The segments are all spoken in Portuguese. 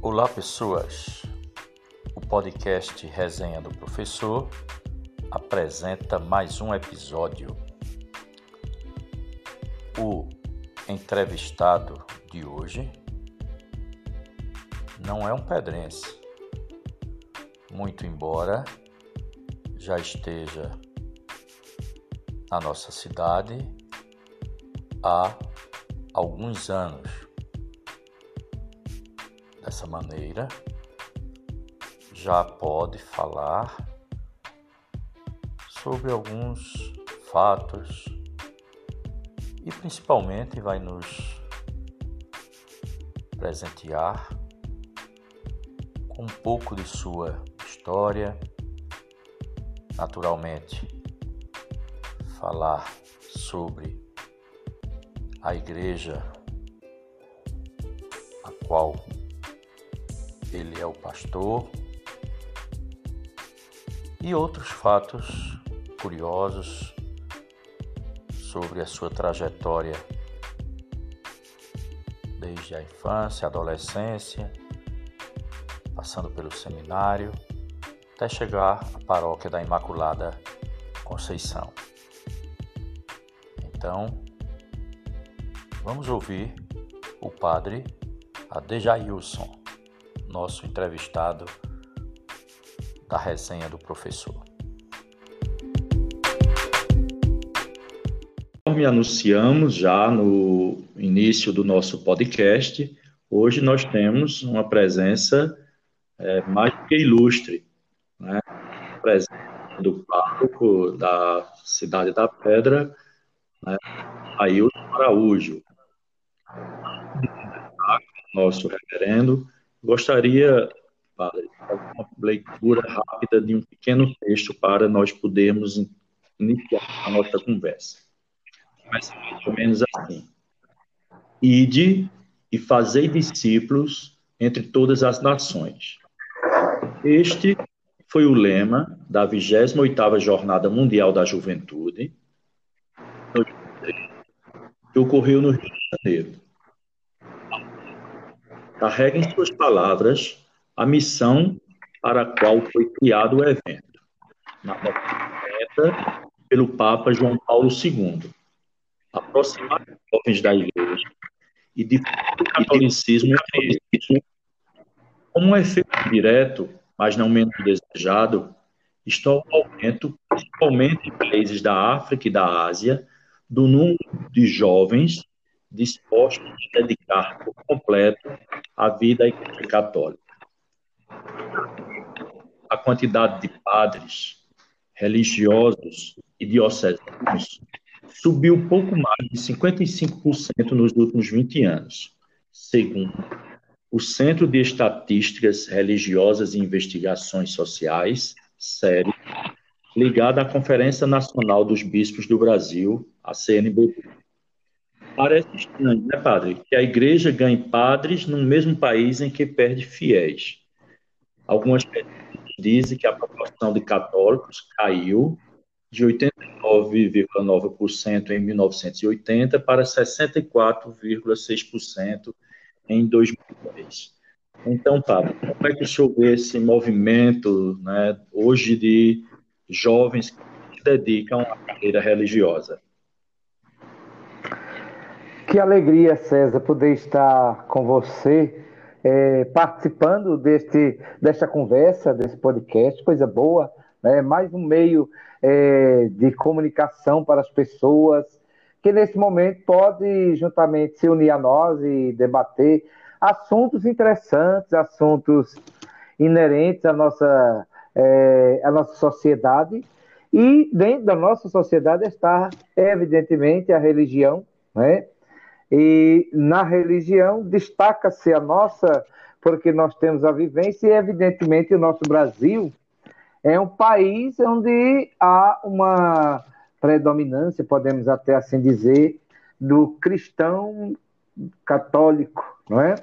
Olá, pessoas. O podcast Resenha do Professor apresenta mais um episódio. O entrevistado de hoje não é um pedrense, muito embora já esteja na nossa cidade há alguns anos. Dessa maneira, já pode falar sobre alguns fatos e principalmente vai nos presentear com um pouco de sua história, naturalmente falar sobre a igreja a qual ele é o pastor e outros fatos curiosos sobre a sua trajetória desde a infância, adolescência, passando pelo seminário, até chegar à paróquia da Imaculada Conceição. Então, vamos ouvir o padre Adejailson, nosso entrevistado da resenha do professor. Conforme anunciamos já no início do nosso podcast, hoje nós temos uma presença é, mais que ilustre, né? presença do pároco da cidade da Pedra, né? Ailton Araújo. Nosso reverendo, gostaria, padre, uma leitura rápida de um pequeno texto para nós podermos iniciar a nossa conversa. Começa mais ou menos assim. Ide e fazei discípulos entre todas as nações. Este foi o lema da 28ª Jornada Mundial da Juventude, que ocorreu no Rio de Janeiro. Carrega em suas palavras a missão para a qual foi criado o evento, na meta pelo Papa João Paulo II, aproximar os jovens da Igreja e de o catolicismo entre eles. Como um efeito direto, mas não menos desejado, está o aumento, principalmente em países da África e da Ásia, do número de jovens dispostos a dedicar por completo vida à Igreja Católica. A quantidade de padres, religiosos e diocesanos subiu pouco mais de 55% nos últimos 20 anos, segundo o Centro de Estatísticas Religiosas e Investigações Sociais, SERI, ligado à Conferência Nacional dos Bispos do Brasil, a CNBB. Parece estranho, né, padre, que a igreja ganhe padres no mesmo país em que perde fiéis. Algumas pessoas dizem que a proporção de católicos caiu de 89,9% em 1980 para 64,6% em 2010. Então, padre, como é que o senhor vê esse movimento né, hoje de jovens que se dedicam à carreira religiosa? Que alegria, César, poder estar com você, é, participando deste, desta conversa, desse podcast, coisa boa, né? mais um meio é, de comunicação para as pessoas, que nesse momento pode juntamente se unir a nós e debater assuntos interessantes, assuntos inerentes à nossa, é, à nossa sociedade, e dentro da nossa sociedade está, evidentemente, a religião, né? E na religião destaca-se a nossa, porque nós temos a vivência, e evidentemente o nosso Brasil é um país onde há uma predominância, podemos até assim dizer, do cristão católico, não é?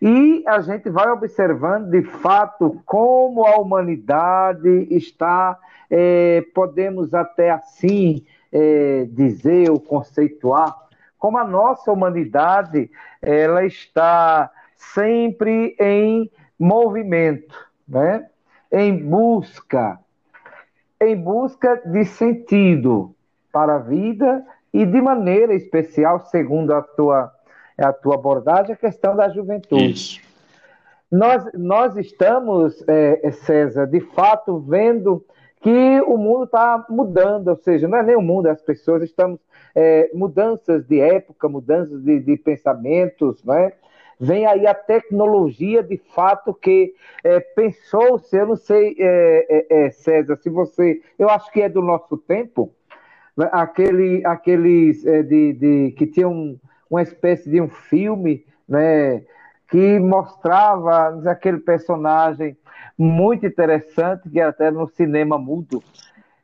E a gente vai observando de fato como a humanidade está, é, podemos até assim é, dizer ou conceituar, como a nossa humanidade ela está sempre em movimento, né? em busca, em busca de sentido para a vida e de maneira especial, segundo a tua, a tua abordagem, a questão da juventude. Isso. Nós, nós estamos, é, César, de fato vendo que o mundo está mudando, ou seja, não é nem o mundo, as pessoas estamos é, mudanças de época, mudanças de, de pensamentos, né? Vem aí a tecnologia de fato que é, pensou-se, eu não sei, é, é, é, César, se você, eu acho que é do nosso tempo, né? aquele, aqueles é, de, de, que tinha um, uma espécie de um filme, né? Que mostrava aquele personagem muito interessante, que era até no cinema mudo,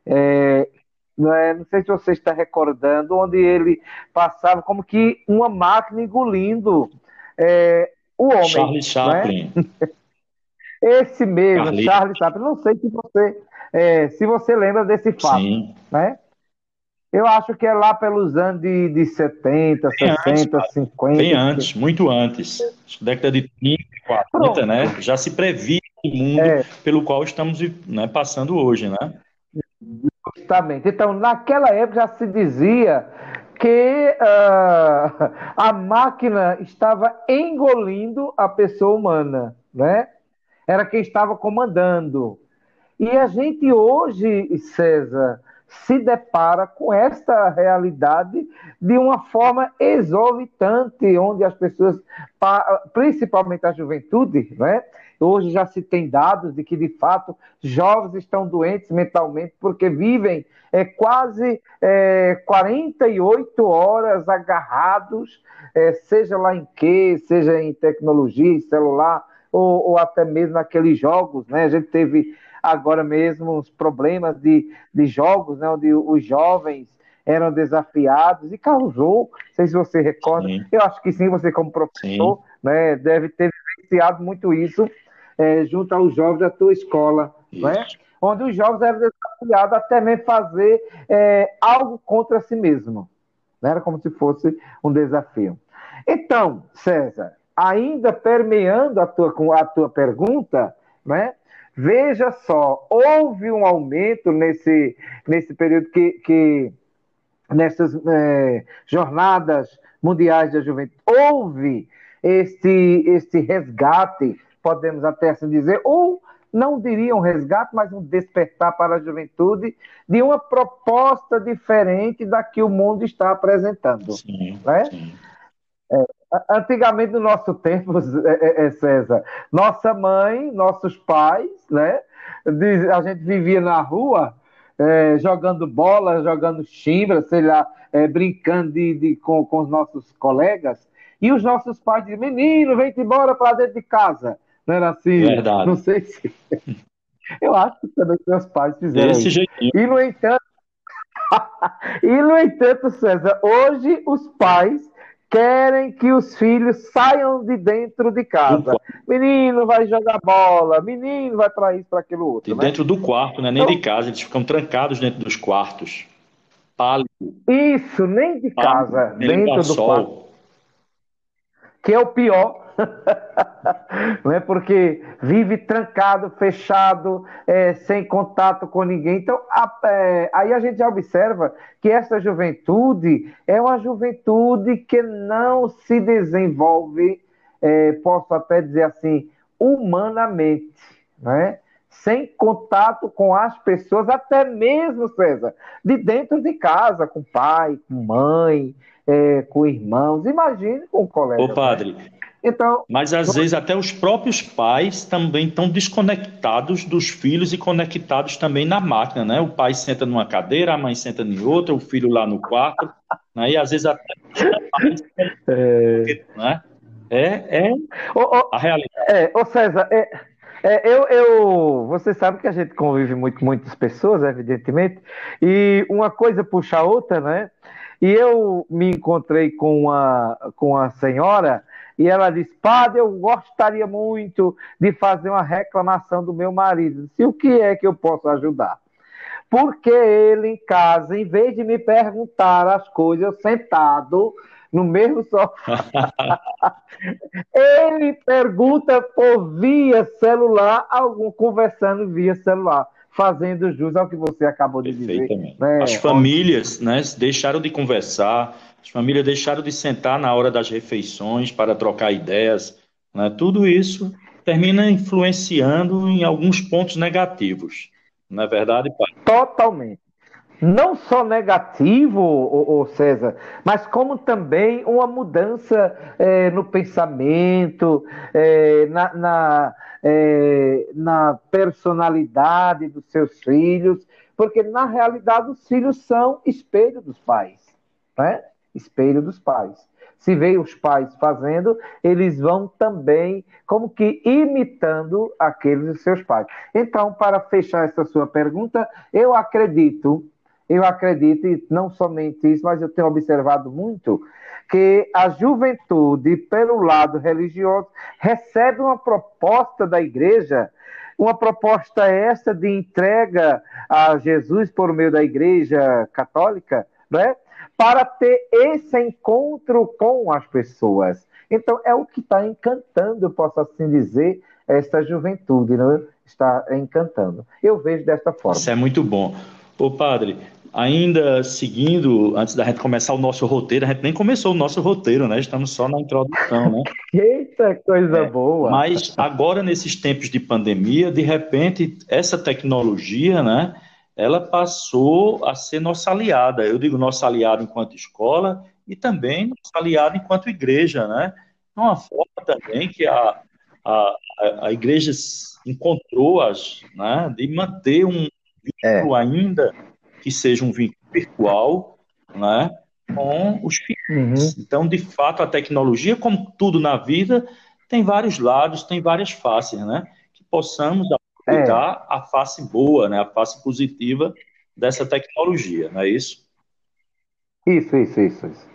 é, não, é, não sei se você está recordando, onde ele passava como que uma máquina engolindo é, o homem. Charlie né? Chaplin. Né? Esse mesmo, Charlie, Charlie Chaplin. Não sei se você, é, se você lembra desse fato. Sim. Né? Eu acho que é lá pelos anos de, de 70, Bem 60, antes, 50. Bem antes, muito antes. Década de 30, 40, Pronto. né? Já se previa o mundo é. pelo qual estamos né, passando hoje, né? Justamente. Então, naquela época já se dizia que uh, a máquina estava engolindo a pessoa humana, né? Era quem estava comandando. E a gente hoje, César, se depara com esta realidade de uma forma exorbitante, onde as pessoas, principalmente a juventude, né? hoje já se tem dados de que, de fato, jovens estão doentes mentalmente porque vivem é, quase é, 48 horas agarrados, é, seja lá em quê, seja em tecnologia, celular, ou, ou até mesmo naqueles jogos. Né? A gente teve agora mesmo uns problemas de, de jogos, né, onde os jovens eram desafiados e causou, não sei se você recorda, sim. eu acho que sim, você como professor, né, deve ter vivenciado muito isso é, junto aos jovens da tua escola, né? onde os jovens eram desafiados até mesmo fazer é, algo contra si mesmo. Né? Era como se fosse um desafio. Então, César, ainda permeando a tua, a tua pergunta, né? Veja só, houve um aumento nesse, nesse período que, que nessas é, jornadas mundiais da juventude, houve este, este resgate, podemos até assim dizer, ou não diria um resgate, mas um despertar para a juventude de uma proposta diferente da que o mundo está apresentando. Sim, né? sim. É, Antigamente, no nosso tempo, é, é, é, César, nossa mãe, nossos pais, né? A gente vivia na rua é, jogando bola, jogando chimbra, sei lá, brincando de, de, com, com os nossos colegas. E os nossos pais diziam: Menino, vem embora para dentro de casa. Não era assim? Verdade. Não sei se. Eu acho que também meus pais fizeram. Desse isso. Jeitinho. E, no entanto. e, no entanto, César, hoje os pais querem que os filhos saiam de dentro de casa. Menino vai jogar bola, menino vai para isso, para aquilo outro. De né? dentro do quarto, né? nem então, de casa, eles ficam trancados dentro dos quartos. Pálido. Isso, nem de casa, dentro do sol. quarto. Que é o pior, não é porque vive trancado, fechado, é, sem contato com ninguém. Então, a, é, aí a gente já observa que essa juventude é uma juventude que não se desenvolve, é, posso até dizer assim, humanamente, né? sem contato com as pessoas, até mesmo, César, de dentro de casa, com pai, com mãe, é, com irmãos, imagine com colegas. Ô, padre, né? Então, Mas às vezes até os próprios pais também estão desconectados dos filhos e conectados também na máquina, né? O pai senta numa cadeira, a mãe senta em outra, o filho lá no quarto, né? E às vezes até é, né? é, é a realidade. É, ô César, é, é, eu, eu, você sabe que a gente convive muito com muitas pessoas, evidentemente, e uma coisa puxa a outra, né? E eu me encontrei com uma, com a senhora e ela disse: Padre, eu gostaria muito de fazer uma reclamação do meu marido. Se o que é que eu posso ajudar? Porque ele em casa, em vez de me perguntar as coisas, sentado, no mesmo sofá. Ele pergunta por via celular, algum conversando via celular, fazendo jus ao que você acabou de dizer. Né? As famílias né, deixaram de conversar, as famílias deixaram de sentar na hora das refeições para trocar ideias. Né? Tudo isso termina influenciando em alguns pontos negativos. Não é verdade, pai? Totalmente não só negativo, o César, mas como também uma mudança é, no pensamento, é, na, na, é, na, personalidade dos seus filhos, porque na realidade os filhos são espelho dos pais, né? Espelho dos pais. Se vê os pais fazendo, eles vão também como que imitando aqueles dos seus pais. Então, para fechar essa sua pergunta, eu acredito eu acredito, e não somente isso, mas eu tenho observado muito, que a juventude, pelo lado religioso, recebe uma proposta da igreja, uma proposta essa de entrega a Jesus por meio da igreja católica, né? Para ter esse encontro com as pessoas. Então, é o que está encantando, eu posso assim dizer, esta juventude, né? está encantando. Eu vejo desta forma. Isso é muito bom. Ô, padre, Ainda seguindo, antes da gente começar o nosso roteiro, a gente nem começou o nosso roteiro, né? Estamos só na introdução, né? Eita, coisa é, boa! Mas agora, nesses tempos de pandemia, de repente, essa tecnologia, né? Ela passou a ser nossa aliada. Eu digo nossa aliada enquanto escola e também nossa aliada enquanto igreja, né? É uma forma também que a, a, a igreja encontrou as, né, de manter um vínculo é. ainda que seja um vínculo virtual, né, com os filhos. Uhum. Então, de fato, a tecnologia, como tudo na vida, tem vários lados, tem várias faces, né? Que possamos aproveitar é. a face boa, né? A face positiva dessa tecnologia, não é isso? Isso, isso, isso. isso.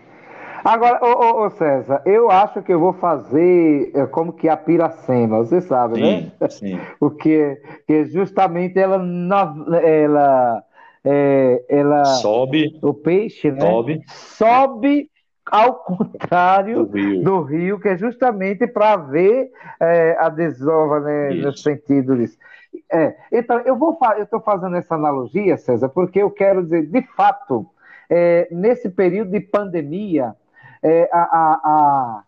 Agora, ô, ô, ô, César, eu acho que eu vou fazer é, como que a piracema, você sabe, sim, né? Sim. Porque que justamente ela, ela é, ela sobe o peixe, né? Sobe, sobe ao contrário do rio, do rio que é justamente para ver é, a desova, né, Isso. nos sentidos. É, então, eu vou eu estou fazendo essa analogia, César, porque eu quero dizer, de fato, é, nesse período de pandemia, é, a, a,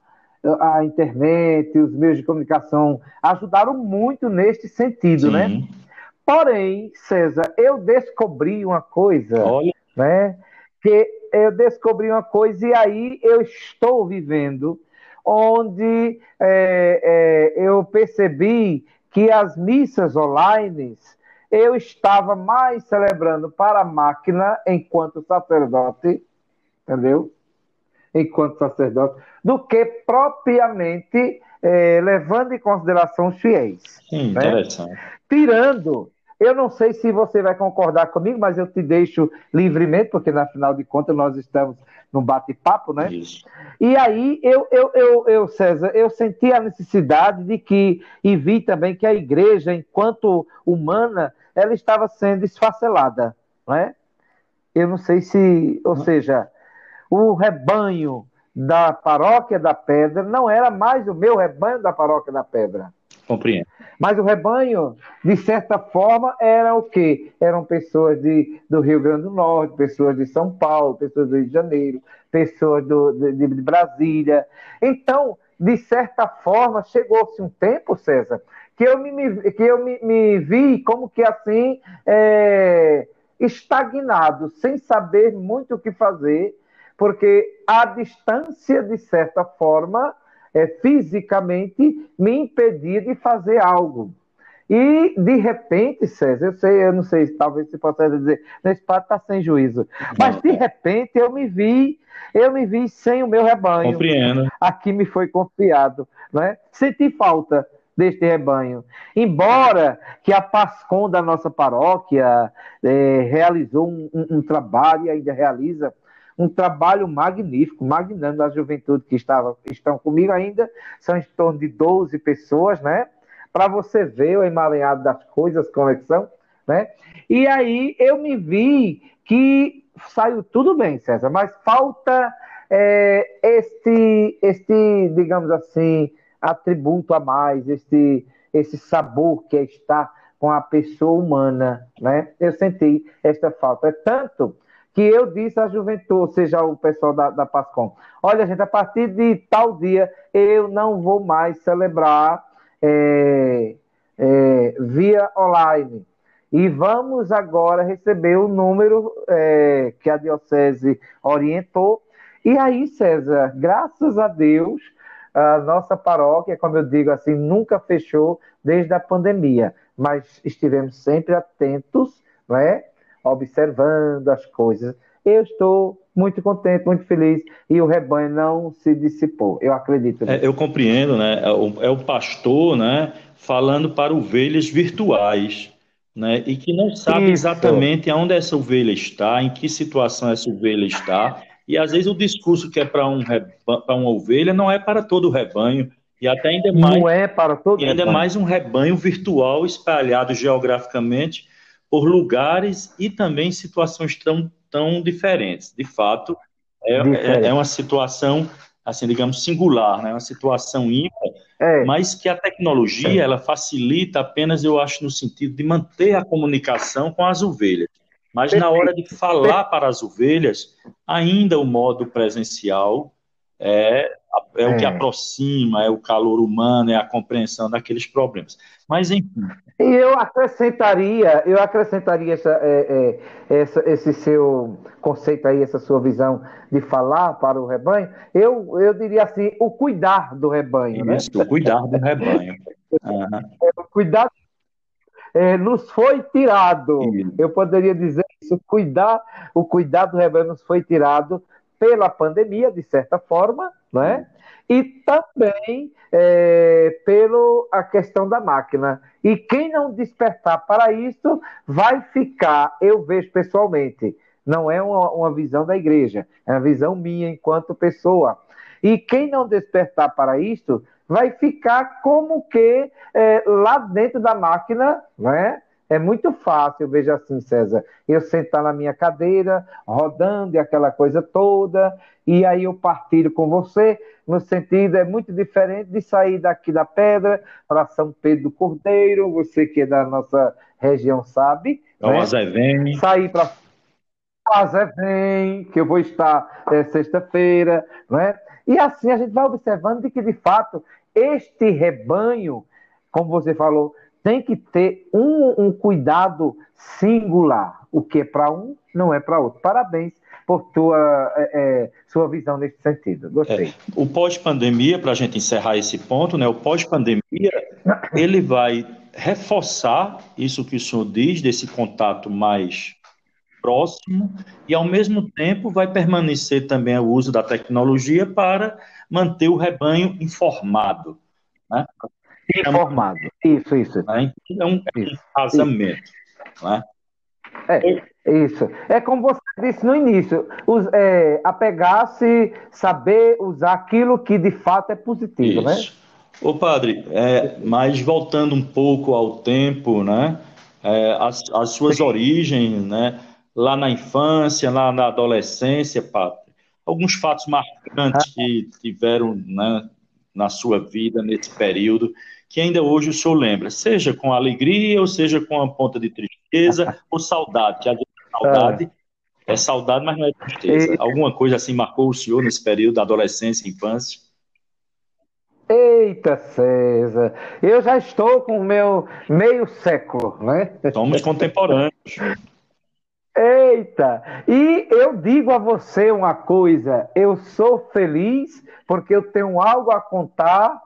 a, a, internet, os meios de comunicação ajudaram muito neste sentido, né? Sim. né? Porém, César, eu descobri uma coisa, Olha. né? Que eu descobri uma coisa e aí eu estou vivendo, onde é, é, eu percebi que as missas online eu estava mais celebrando para a máquina enquanto sacerdote, entendeu? Enquanto sacerdote, do que propriamente é, levando em consideração os fiéis. Né? interessante. Tirando eu não sei se você vai concordar comigo, mas eu te deixo livremente, porque na final de contas nós estamos num bate-papo, né? Isso. E aí eu, eu, eu, eu, César, eu senti a necessidade de que, e vi também que a igreja, enquanto humana, ela estava sendo esfacelada, né? Eu não sei se, ou seja, o rebanho da paróquia da Pedra não era mais o meu rebanho da paróquia da Pedra. Compreendo. Mas o rebanho, de certa forma, era o quê? Eram pessoas de, do Rio Grande do Norte, pessoas de São Paulo, pessoas do Rio de Janeiro, pessoas do, de, de Brasília. Então, de certa forma, chegou-se um tempo, César, que eu me, que eu me, me vi como que assim, é, estagnado, sem saber muito o que fazer, porque a distância, de certa forma, é, fisicamente me impedia de fazer algo. E, de repente, César, eu sei, eu não sei, talvez você possa dizer, nesse padre está sem juízo. Mas, de repente, eu me vi, eu me vi sem o meu rebanho. Compreendo. Aqui me foi confiado, né? Senti falta deste rebanho. Embora que a PASCOM da nossa paróquia é, realizou um, um, um trabalho e ainda realiza um trabalho magnífico, magnânimo da juventude que estava, estão comigo ainda, são em torno de 12 pessoas, né? Para você ver o emaranhado das coisas, conexão, né? E aí eu me vi que saiu tudo bem, César, mas falta é, este, este, digamos assim, atributo a mais, este, esse sabor que é estar com a pessoa humana, né? Eu senti esta falta. É tanto que eu disse à juventude, seja o pessoal da, da Pascom, olha, gente, a partir de tal dia eu não vou mais celebrar é, é, via online. E vamos agora receber o número é, que a Diocese orientou. E aí, César, graças a Deus, a nossa paróquia, como eu digo assim, nunca fechou desde a pandemia, mas estivemos sempre atentos, né? Observando as coisas. Eu estou muito contente, muito feliz, e o rebanho não se dissipou. Eu acredito. É, eu compreendo, né? É o, é o pastor, né? Falando para ovelhas virtuais, né? E que não sabe Isso. exatamente aonde essa ovelha está, em que situação essa ovelha está. E às vezes o discurso que é para um para uma ovelha não é para todo o rebanho. E até ainda mais, não é para todo e ainda rebanho. mais um rebanho virtual espalhado geograficamente por lugares e também situações tão, tão diferentes. De fato, é, é, é uma situação, assim, digamos, singular, né? uma situação ímpar, é. mas que a tecnologia ela facilita apenas, eu acho, no sentido de manter a comunicação com as ovelhas. Mas na hora de falar para as ovelhas, ainda o modo presencial é, é, o que é. aproxima, é o calor humano, é a compreensão daqueles problemas. Mas enfim. E eu acrescentaria, eu acrescentaria essa, é, é, essa, esse seu conceito aí, essa sua visão de falar para o rebanho. Eu, eu diria assim, o cuidar do rebanho. Né? Isso, né? o cuidar do rebanho. Uhum. o cuidar é, nos foi tirado. Eu poderia dizer isso, cuidar, o cuidado do rebanho nos foi tirado pela pandemia, de certa forma, né? e também é, pela a questão da máquina. E quem não despertar para isso vai ficar, eu vejo pessoalmente, não é uma, uma visão da igreja, é uma visão minha enquanto pessoa. E quem não despertar para isso vai ficar como que é, lá dentro da máquina, né? É muito fácil, veja assim, César, eu sentar na minha cadeira, rodando e aquela coisa toda, e aí eu partilho com você, no sentido, é muito diferente de sair daqui da Pedra para São Pedro do Cordeiro, você que é da nossa região sabe. É né? Azevém. Sair para Azevém, que eu vou estar é, sexta-feira, né? E assim a gente vai observando de que, de fato, este rebanho, como você falou, tem que ter um, um cuidado singular. O que é para um não é para outro. Parabéns por tua é, é, sua visão nesse sentido. Gostei. É, o pós-pandemia, para a gente encerrar esse ponto, né? O pós-pandemia ele vai reforçar isso que o senhor diz desse contato mais próximo e ao mesmo tempo vai permanecer também o uso da tecnologia para manter o rebanho informado? Informado. Isso, isso. Né? Então, é um casamento. Né? É, isso. É como você disse no início, os, é, apegar-se, saber usar aquilo que de fato é positivo, né? isso. né? Ô padre, é, mas voltando um pouco ao tempo, né? É, as, as suas origens, né? Lá na infância, lá na adolescência, padre, alguns fatos marcantes ah. que tiveram né, na sua vida nesse período que ainda hoje o senhor lembra, seja com alegria ou seja com uma ponta de tristeza ou saudade, que às vezes saudade é, é saudade, mas não é tristeza. E... Alguma coisa assim marcou o senhor nesse período da adolescência infância? Eita, César, eu já estou com o meu meio século, né? Somos contemporâneos. Eita! E eu digo a você uma coisa: eu sou feliz porque eu tenho algo a contar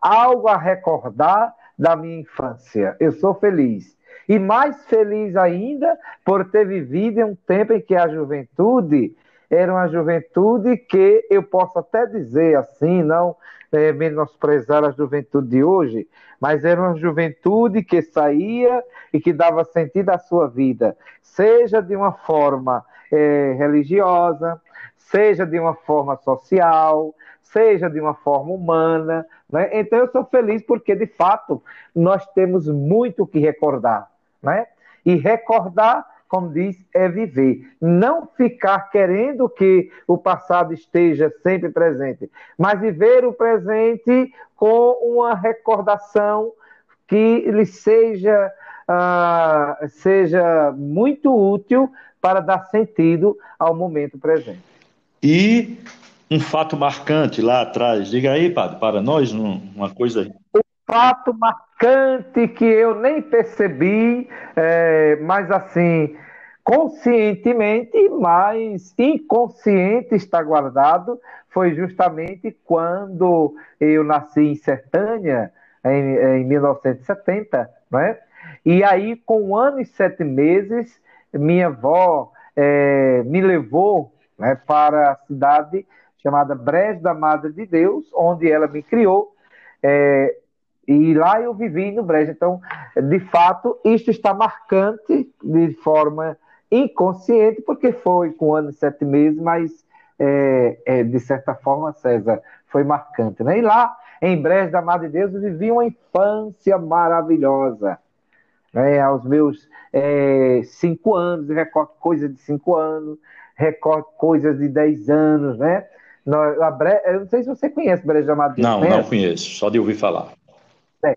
algo a recordar da minha infância. Eu sou feliz. E mais feliz ainda por ter vivido em um tempo em que a juventude era uma juventude que eu posso até dizer assim, não é, menosprezar a juventude de hoje, mas era uma juventude que saía e que dava sentido à sua vida, seja de uma forma é, religiosa, seja de uma forma social, seja de uma forma humana. Né? Então eu sou feliz porque, de fato, nós temos muito que recordar. Né? E recordar como diz, é viver. Não ficar querendo que o passado esteja sempre presente, mas viver o presente com uma recordação que lhe seja, uh, seja muito útil para dar sentido ao momento presente. E um fato marcante lá atrás, diga aí, padre, para nós, uma coisa. Um fato marcante que eu nem percebi, é, mas assim, conscientemente, mas inconsciente está guardado, foi justamente quando eu nasci em Sertânia, em, em 1970, né? E aí, com um ano e sete meses, minha avó é, me levou né, para a cidade chamada Brejo da Madre de Deus, onde ela me criou. É, e lá eu vivi no Brejo. Então, de fato, isto está marcante de forma inconsciente, porque foi com um ano e sete meses, mas é, é, de certa forma, César, foi marcante. Né? E lá, em Brejo da Madre de Deus, eu vivi uma infância maravilhosa. Né? Aos meus é, cinco anos, recordo coisas de cinco anos, recordo coisas de dez anos, né? Bre... Eu não sei se você conhece Brejo da Madre de Deus. Não, conhece? não conheço, só de ouvir falar. É.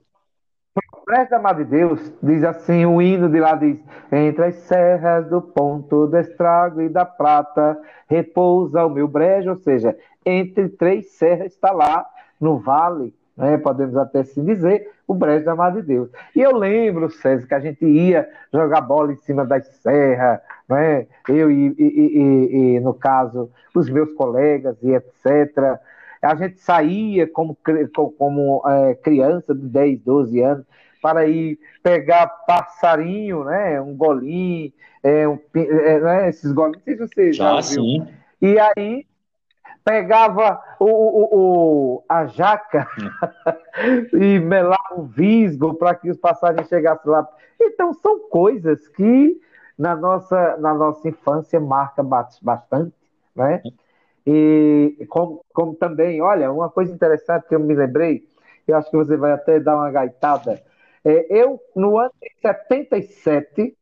Brejo da Madre de Deus diz assim, o hino de lá diz, entre as serras do ponto do estrago e da prata, repousa o meu brejo, ou seja, entre três serras está lá no vale né, podemos até se dizer, o Brejo da Mar de Deus. E eu lembro, César, que a gente ia jogar bola em cima das serras, né, eu e, e, e, e, no caso, os meus colegas e etc. A gente saía como, como é, criança de 10, 12 anos para ir pegar passarinho, né, um golinho, é, um, é, né, esses golinhos, não sei se você já, já Sim. E aí pegava o, o, o a jaca e melava o visgo para que os passarinhos chegassem lá. Então, são coisas que na nossa, na nossa infância marca bastante, né? E como, como também, olha, uma coisa interessante que eu me lembrei, eu acho que você vai até dar uma gaitada. É, eu, no ano de 77,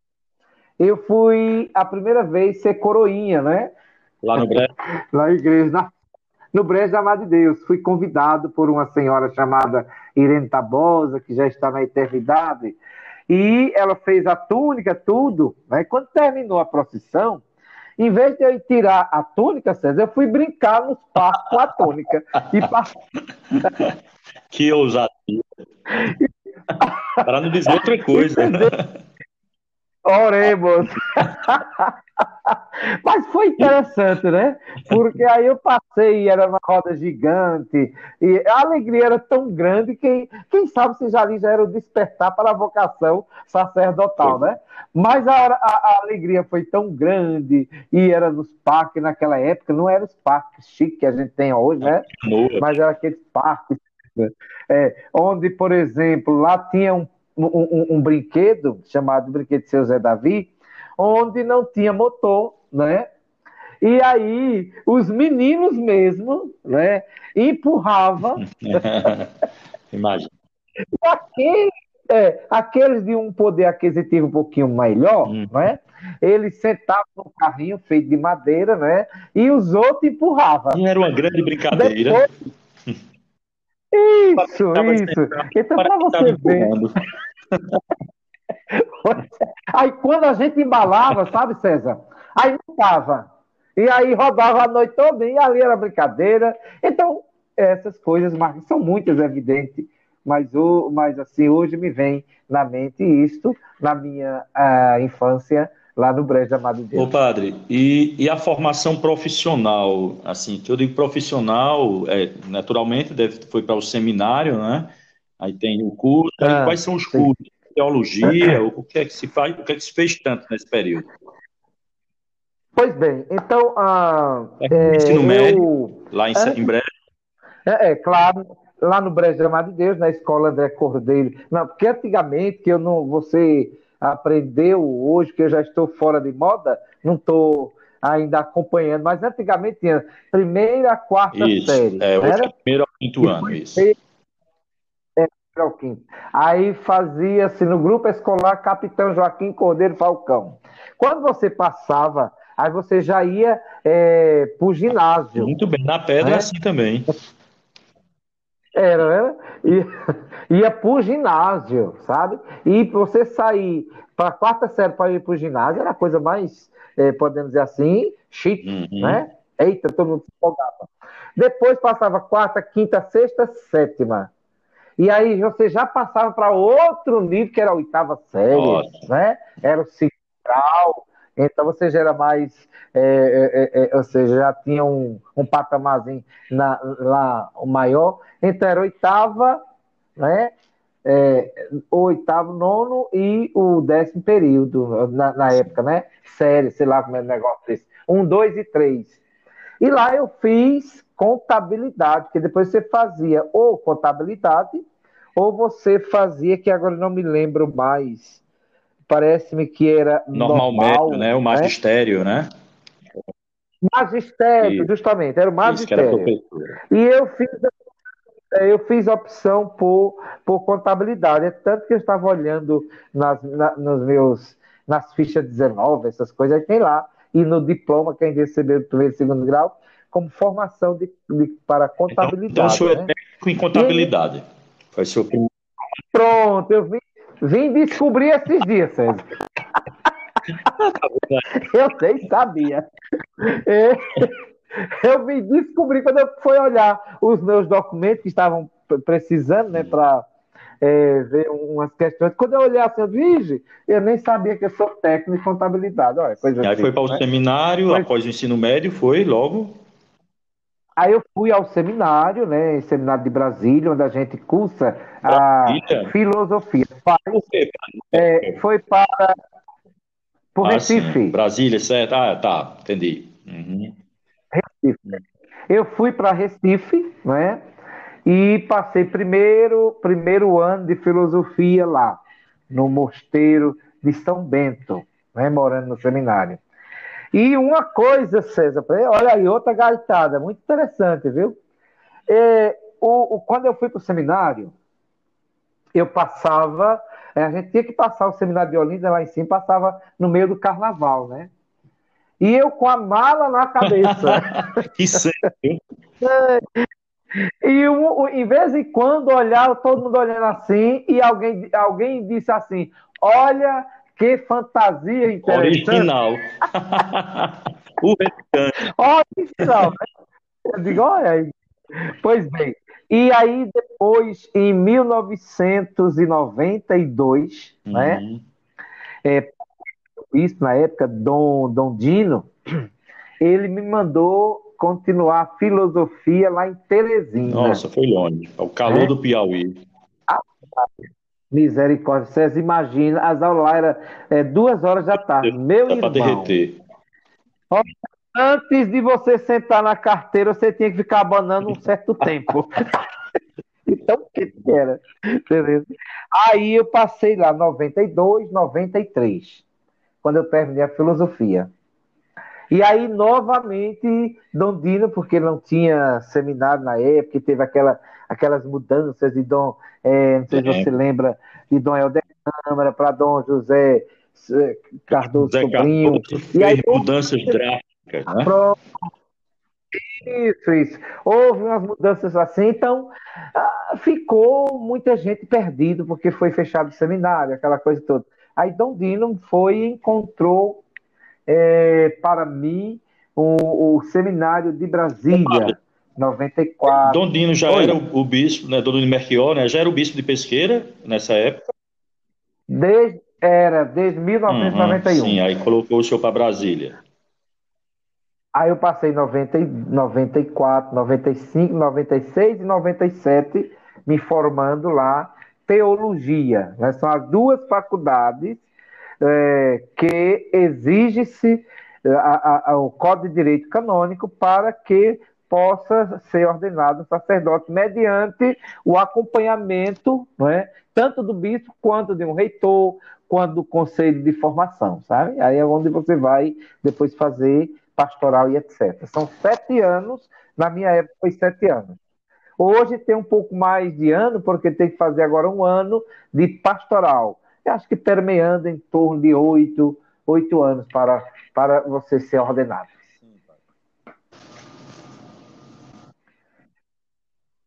eu fui a primeira vez ser coroinha, né? Lá no Brejo? Lá na igreja, na, no Brejo da de Deus. Fui convidado por uma senhora chamada Irene Tabosa, que já está na eternidade, e ela fez a túnica, tudo. Né? Quando terminou a procissão, em vez de eu tirar a túnica, César, eu fui brincar nos parques com a túnica. E Que ousadia. Para não dizer outra coisa. Oremos. Mas foi interessante, né? Porque aí eu passei era uma roda gigante, e a alegria era tão grande que, quem sabe se já ali já era o despertar para a vocação sacerdotal, né? Mas a, a, a alegria foi tão grande, e era nos parques naquela época, não eram os parques chiques que a gente tem hoje, né? Mas era aqueles parques é, onde, por exemplo, lá tinha um, um, um, brinquedo chamado Brinquedo Seu Zé Davi, onde não tinha motor, né? E aí os meninos mesmo, né, empurravam. Imagina. Aqueles, é, aqueles de um poder aquisitivo um pouquinho melhor, hum. né? Eles sentavam no carrinho feito de madeira, né? E os outros empurravam. Não era uma grande brincadeira. Depois... Isso, isso. Então, para você ver. Aí quando a gente embalava, sabe, César? Aí não tava. E aí rodava a noite toda e ali era brincadeira. Então, essas coisas são muitas, evidentes. Mas, o, mas assim, hoje me vem na mente isto, na minha uh, infância, lá no Brejo Amado de Deus. Ô padre, e, e, a formação profissional, assim, que eu digo profissional, é, naturalmente deve, foi para o seminário, né? Aí tem o curso, ah, quais são os sim. cursos? Teologia? o que é que se faz? O que é que se fez tanto nesse período? Pois bem, então ah, é, ensino eu, médio lá em, é, em Brejo. É, é, claro, lá no Brejo Amado de Deus, na escola André Cordeiro. Não, porque antigamente que eu não, você aprendeu hoje que eu já estou fora de moda, não estou ainda acompanhando, mas antigamente tinha primeira, quarta isso, série. É, hoje é primeiro ao quinto ano, isso quinto. Aí fazia-se no grupo escolar Capitão Joaquim Cordeiro Falcão. Quando você passava, aí você já ia é, para o ginásio. Muito bem, na pedra é né? assim também. Era, era. Ia, ia para o ginásio, sabe? E você sair para a quarta série para ir para o ginásio era a coisa mais, é, podemos dizer assim, chique, uhum. né? Eita, todo mundo se empolgava. Depois passava quarta, quinta, sexta, sétima. E aí você já passava para outro nível, que era a oitava série, Nossa. né? Era o central. Então você já era mais, é, é, é, é, ou seja, já tinha um, um patamarzinho na, lá, o maior. Então era oitava, né? É, o oitavo, nono e o décimo período, na, na época, né? Série, sei lá como é o negócio desse. Um, dois e três. E lá eu fiz contabilidade, que depois você fazia ou contabilidade, ou você fazia, que agora não me lembro mais, parece-me que era normalmente, normal, né? O né? magistério, né? né? Magistério, e... justamente, era o magistério. E eu fiz, eu fiz opção por, por contabilidade, é tanto que eu estava olhando nas, na, nos meus, nas fichas 19, essas coisas, aí tem lá, e no diploma, quem recebeu primeiro e segundo grau, como formação de, de para então, contabilidade. Então, o senhor é né? técnico em contabilidade. E... Foi seu Pronto, eu vim, vim descobrir esses dias, César. eu nem sabia. É, eu vim descobrir quando eu fui olhar os meus documentos que estavam precisando, né, para é, ver umas questões. Quando eu olhei assim, eu disse, eu nem sabia que eu sou técnico em contabilidade. Olha, coisa Aí assim, foi para o né? seminário, Mas... após o ensino médio, foi logo? Aí eu fui ao seminário, né, seminário de Brasília, onde a gente cursa a filosofia. É, foi para por ah, Recife. Sim. Brasília, certo? Ah, tá, entendi. Uhum. Recife. Eu fui para Recife, né? E passei primeiro, primeiro ano de filosofia lá, no mosteiro de São Bento, né, morando no seminário. E uma coisa, César, olha aí, outra gaitada, muito interessante, viu? É, o, o, quando eu fui para o seminário, eu passava, é, a gente tinha que passar o seminário de Olinda lá em cima, passava no meio do carnaval, né? E eu com a mala na cabeça. que sério? É, e um, em vez em quando olhava, todo mundo olhando assim, e alguém, alguém disse assim: Olha, que fantasia interessante. Original. o Original, né? Eu digo, olha aí. Pois bem. E aí, depois, em 1992, né? uhum. né? É, isso na época, Dom, Dom Dino, ele me mandou continuar a filosofia lá em Teresina. Nossa, foi longe. É o calor é? do Piauí. Ah, Misericórdia, vocês imaginam, as aulas lá eram é, duas horas da tarde. Meu irmão. derreter. Antes de você sentar na carteira, você tinha que ficar abanando um certo tempo. então, o que era? Beleza. Aí eu passei lá 92, 93, quando eu terminei a filosofia. E aí, novamente, Dom Dino, porque não tinha seminário na época, teve aquela, aquelas mudanças de Dom, é, não sei se você lembra, de Dom Helder Câmara para Dom José Cardoso José Sobrinho. Cardoso e aí, mudanças drásticas, né? Isso, isso. Houve umas mudanças assim, então ah, ficou muita gente perdido porque foi fechado o seminário, aquela coisa toda. Aí Dom Dino foi e encontrou é, para mim, o, o, Seminário de Brasília, 94. Dom Dino já Oi. era o, o, bispo, né? Dom Dino Merchior, né? Já era o bispo de Pesqueira nessa época? Desde, era, desde 1991. Uhum, sim, aí colocou o senhor para Brasília. Aí eu passei 90, 94, 95, 96 e 97 me formando lá teologia. Né? São as duas faculdades é, que exige-se é, o Código de Direito Canônico para que possa ser ordenado sacerdote mediante o acompanhamento, não é? tanto do bispo quanto de um reitor, quanto do conselho de formação, sabe? Aí é onde você vai depois fazer pastoral e etc. São sete anos, na minha época foi sete anos. Hoje tem um pouco mais de ano, porque tem que fazer agora um ano de pastoral. Acho que permeando em torno de oito, oito anos para, para você ser ordenado.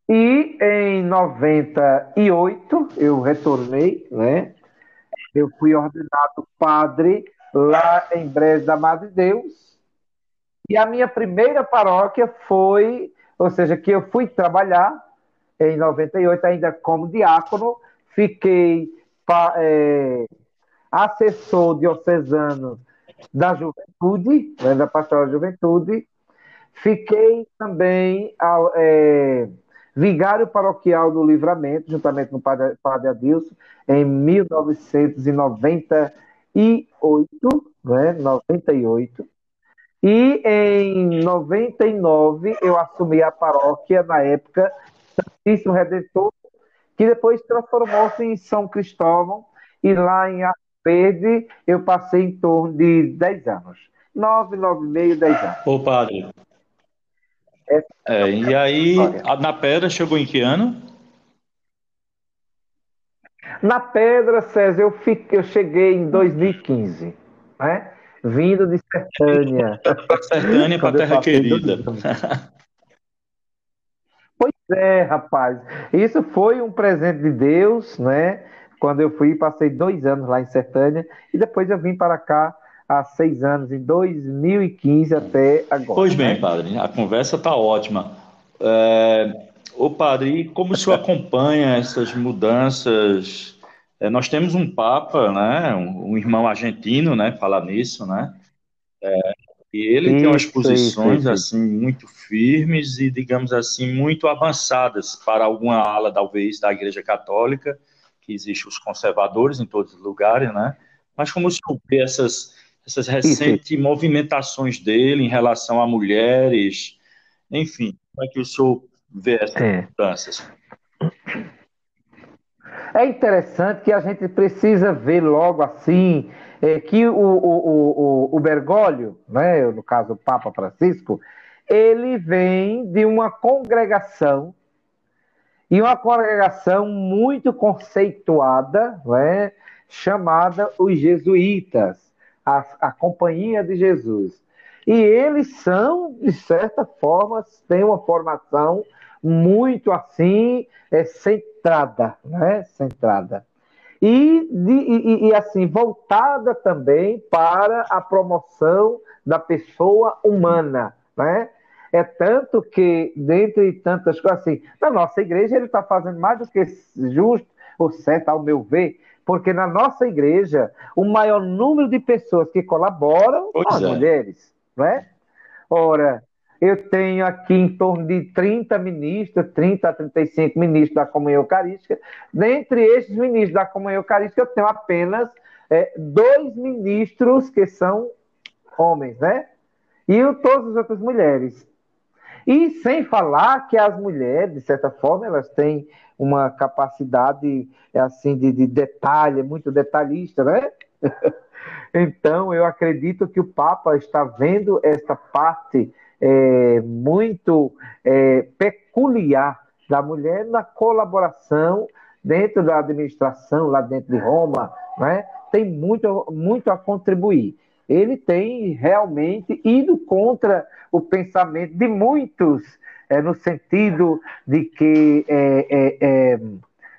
E em 98 eu retornei, né? Eu fui ordenado padre lá em Brejo da Madre Deus. E a minha primeira paróquia foi, ou seja, que eu fui trabalhar em 98 ainda como diácono, fiquei é, assessor diocesano da juventude, né, da pastoral da juventude, fiquei também é, vigário paroquial do Livramento, juntamente com o padre, padre Adilson, em 1998, né, 98. E em 99 eu assumi a paróquia, na época, Santíssimo Redentor, que depois transformou-se em São Cristóvão, e lá em Verde eu passei em torno de 10 anos. 9, 9 e meio, 10 anos. Ô, padre, é, e aí, na pedra chegou em que ano? Na pedra, César, eu, fiquei, eu cheguei em 2015, né? Vindo de Sertânia. Sertânia para terra querida. É, rapaz. Isso foi um presente de Deus, né? Quando eu fui, passei dois anos lá em Sertânia e depois eu vim para cá há seis anos, em 2015 até agora. Pois bem, né? padre, a conversa está ótima. É, ô padre, como o senhor acompanha essas mudanças? É, nós temos um Papa, né, um, um, irmão argentino, né, falar nisso, né? É, e ele isso, tem umas posições isso, isso. assim muito firmes e, digamos assim, muito avançadas para alguma ala, talvez, da Igreja Católica, que existe os conservadores em todos os lugares, né? Mas como o senhor vê essas essas recentes movimentações dele em relação a mulheres, enfim, como é que o senhor vê essas é. mudanças? É interessante que a gente precisa ver logo assim é, que o, o, o, o Bergoglio, né, no caso o Papa Francisco, ele vem de uma congregação e uma congregação muito conceituada, né, chamada os jesuítas a, a companhia de Jesus. E eles são, de certa forma, têm uma formação muito assim, é, centrada, né? Centrada. E, de, e, e, assim, voltada também para a promoção da pessoa humana, né? É tanto que, dentre tantas coisas, assim, na nossa igreja ele está fazendo mais do que justo ou certo, ao meu ver, porque na nossa igreja, o maior número de pessoas que colaboram pois são as é. mulheres, não é? Ora, eu tenho aqui em torno de 30 ministros, 30 a 35 ministros da Comunhão Eucarística. Dentre estes ministros da Comunhão Eucarística, eu tenho apenas é, dois ministros que são homens, né? E todas as outras mulheres. E sem falar que as mulheres, de certa forma, elas têm uma capacidade assim de, de detalhe, muito detalhista, né? então, eu acredito que o Papa está vendo essa parte é, muito é, peculiar da mulher na colaboração dentro da administração, lá dentro de Roma, né? tem muito, muito a contribuir ele tem realmente ido contra o pensamento de muitos, é, no sentido de que é, é, é,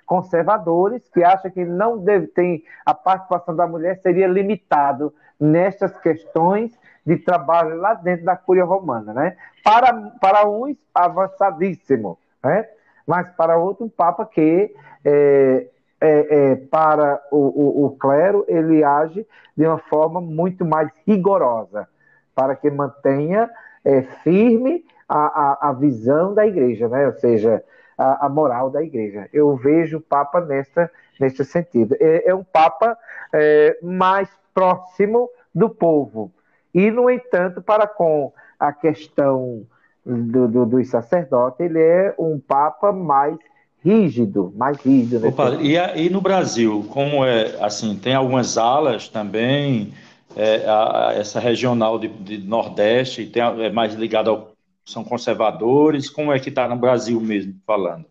conservadores que acham que não deve ter a participação da mulher seria limitado nestas questões de trabalho lá dentro da Cúria Romana, né? Para, para uns, avançadíssimo, né? Mas para outro, um Papa que é, é, é, para o, o, o, clero, ele age de uma forma muito mais rigorosa, para que mantenha é, firme a, a, a, visão da igreja, né? ou seja, a, a, moral da igreja. Eu vejo o Papa nessa, nesse sentido. É, é um Papa é, mais próximo do povo. E, no entanto, para com a questão do, do, dos sacerdotes, ele é um Papa mais rígido, mais rígido. Opa, e, e, no Brasil, como é, assim, tem algumas alas também, é, a, a, essa regional de, de Nordeste, tem, é mais ligada ao são conservadores? Como é que está no Brasil mesmo, falando?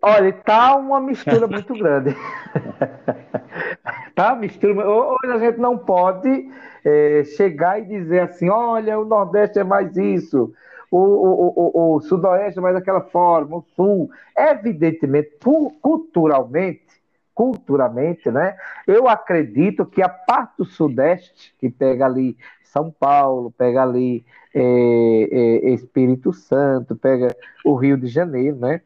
Olha, está uma mistura muito grande. tá mistura. Hoje a gente não pode é, chegar e dizer assim, olha, o Nordeste é mais isso, o, o, o, o Sudoeste é mais daquela forma, o Sul. Evidentemente, culturalmente, culturalmente, né? Eu acredito que a parte do Sudeste, que pega ali São Paulo, pega ali é, é, Espírito Santo, pega o Rio de Janeiro, né?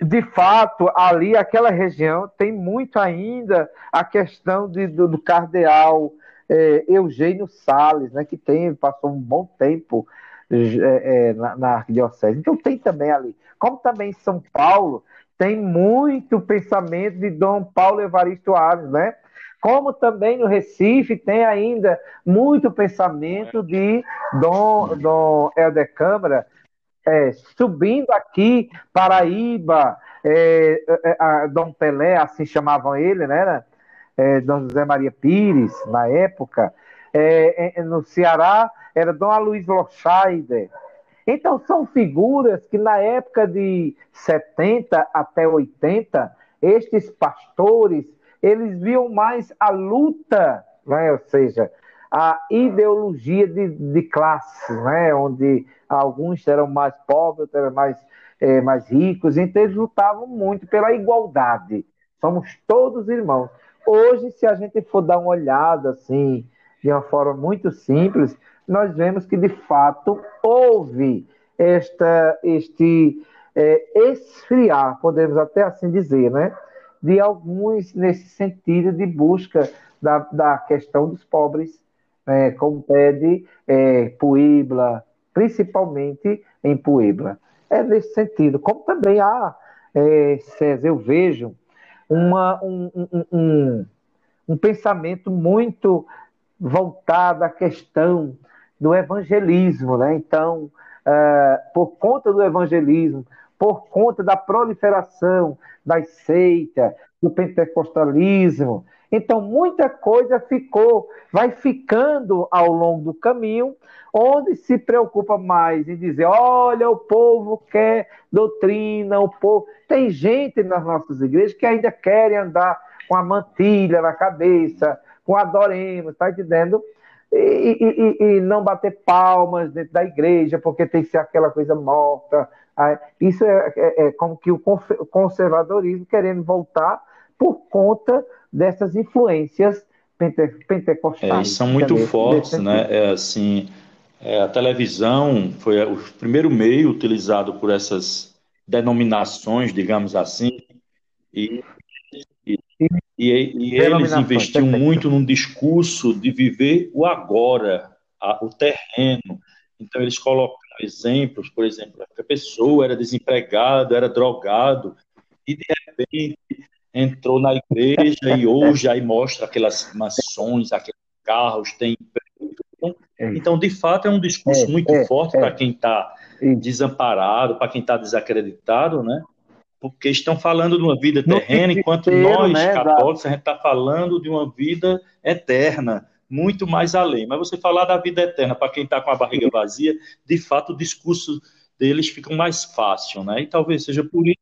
De fato, ali, aquela região, tem muito ainda a questão de, do, do cardeal é, Eugênio Salles, né? Que tem, passou um bom tempo é, é, na, na arquidiocese. Então tem também ali. Como também em São Paulo, tem muito pensamento de Dom Paulo Evaristo Aves, né? Como também no Recife tem ainda muito pensamento de Dom, Dom Helder Câmara, é, subindo aqui, Paraíba, é, é, Dom Pelé, assim chamavam ele, né? É, Dom José Maria Pires, na época. É, é, no Ceará era Dom Aloysio Lochaider, então, são figuras que na época de 70 até 80, estes pastores, eles viam mais a luta, né? ou seja, a ideologia de, de classes, né? onde alguns eram mais pobres, outros eram mais, é, mais ricos, então eles lutavam muito pela igualdade. Somos todos irmãos. Hoje, se a gente for dar uma olhada assim, de uma forma muito simples, nós vemos que de fato houve esta, este é, esfriar, podemos até assim dizer, né? De alguns nesse sentido de busca da, da questão dos pobres, é, como pede é, Puebla, principalmente em Puebla. É nesse sentido. Como também há, é, César, eu vejo uma, um, um, um, um pensamento muito voltado à questão do evangelismo, né? Então, uh, por conta do evangelismo, por conta da proliferação das seitas, do pentecostalismo, então muita coisa ficou, vai ficando ao longo do caminho, onde se preocupa mais em dizer, olha, o povo quer doutrina, o povo. Tem gente nas nossas igrejas que ainda querem andar com a mantilha na cabeça, com adoremos, tá entendendo? e, e, e, não bater palmas dentro da igreja, porque tem que ser aquela coisa morta. Isso é, é, é como que o conservadorismo querendo voltar por conta dessas influências pente, pentecostais. É, são muito fortes, né? É, assim, é, a televisão foi o primeiro meio utilizado por essas denominações, digamos assim, e e, e eles investiam muito num discurso de viver o agora, a, o terreno. Então, eles colocam exemplos, por exemplo, a pessoa era desempregado, era drogado, e de repente entrou na igreja e hoje aí mostra aquelas mansões, aqueles carros, tem. Então, então de fato, é um discurso é, muito é, forte é, para quem está desamparado, para quem está desacreditado, né? porque estão falando de uma vida terrena, enquanto nós, né, católicos, a gente está falando de uma vida eterna, muito mais além. Mas você falar da vida eterna para quem está com a barriga vazia, de fato o discurso deles fica mais fácil, né? E talvez seja por isso.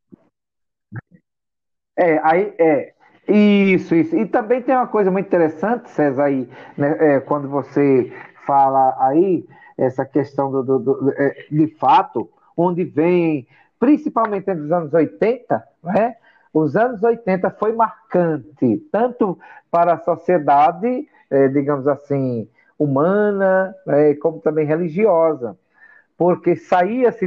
É, aí é. Isso, isso. E também tem uma coisa muito interessante, César, aí, né, é, quando você fala aí, essa questão do, do, do é, de fato, onde vem principalmente entre os anos 80, né? Os anos 80 foi marcante, tanto para a sociedade, eh, digamos assim, humana, eh, como também religiosa, porque saía-se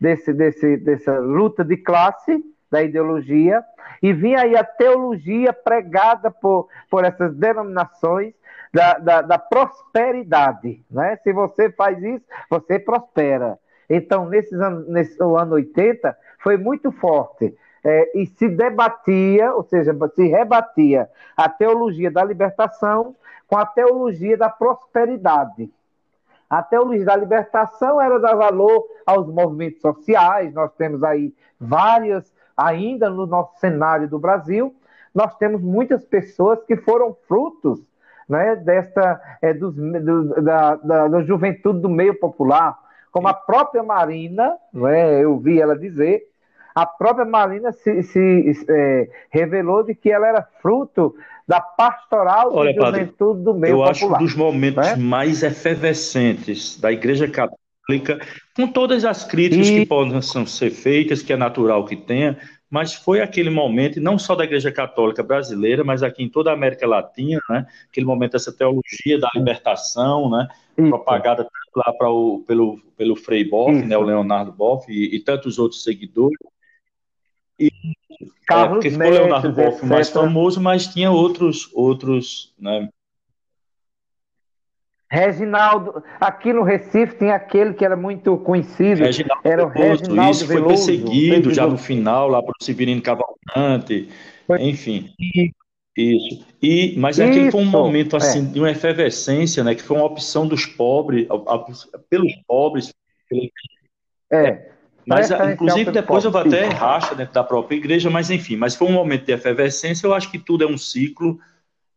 desse, desse, dessa luta de classe, da ideologia, e vinha aí a teologia pregada por, por essas denominações da, da, da prosperidade. Né? Se você faz isso, você prospera. Então, nesses anos, nesse no ano 80, foi muito forte. É, e se debatia, ou seja, se rebatia a teologia da libertação com a teologia da prosperidade. A teologia da libertação era dar valor aos movimentos sociais, nós temos aí várias, ainda no nosso cenário do Brasil, nós temos muitas pessoas que foram frutos né, desta, é, dos, do, da, da, da juventude do meio popular, como a própria Marina, né, eu vi ela dizer, a própria Marina se, se é, revelou de que ela era fruto da pastoral Olha, da juventude padre, do meio eu popular. Eu acho um dos momentos né? mais efervescentes da Igreja Católica, com todas as críticas e... que possam ser feitas, que é natural que tenha, mas foi aquele momento, não só da Igreja Católica brasileira, mas aqui em toda a América Latina, né? aquele momento dessa teologia da libertação, né? propagada lá para o, pelo, pelo Frei Boff, né? o Leonardo Boff, e, e tantos outros seguidores. E, Carlos é, porque ficou Leonardo Boff mais famoso, mas tinha outros, outros né? Reginaldo, aqui no Recife tem aquele que era muito conhecido, Reginaldo era o Reginaldo Isso foi perseguido já no final, lá para o Severino Cavalcante, foi. enfim. Isso. E, mas Isso. aquele foi um momento assim é. de uma efervescência, né? Que foi uma opção dos pobres, pelos pobres. É. Mas, inclusive, depois eu vou até racha dentro da própria igreja, mas enfim, mas foi um momento de efervescência, eu acho que tudo é um ciclo,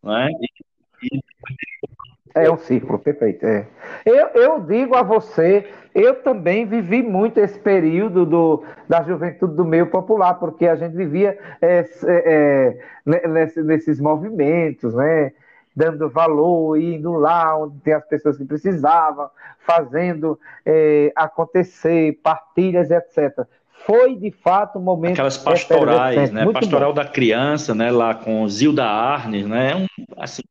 né? E, e é um ciclo, perfeito. É. Eu, eu digo a você, eu também vivi muito esse período do, da juventude do meio popular, porque a gente vivia é, é, é nesses movimentos, né? dando valor, indo lá onde tem as pessoas que precisavam, fazendo é, acontecer, partilhas, etc. Foi de fato um momento. Aquelas pastorais, né? Pastoral bom. da criança, né? Lá com Zilda Arnes, né? Um, assim,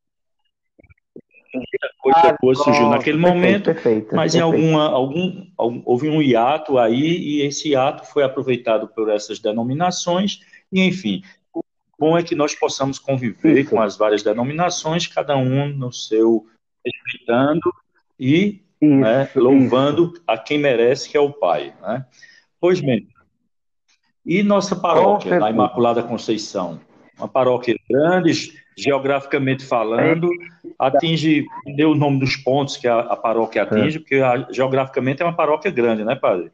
muita coisa ah, boa surgiu nossa, naquele perfeito, momento, perfeito, mas perfeito. em alguma, algum, algum, houve um hiato aí, e esse hiato foi aproveitado por essas denominações, e enfim, o bom é que nós possamos conviver Isso. com as várias denominações, cada um no seu, respeitando e Isso, né, louvando a quem merece, que é o Pai. Né? Pois bem, e nossa paróquia, a Imaculada Conceição? Uma paróquia grande, geograficamente falando, atinge, deu o nome dos pontos que a, a paróquia atinge, é. porque a, geograficamente é uma paróquia grande, né, padre?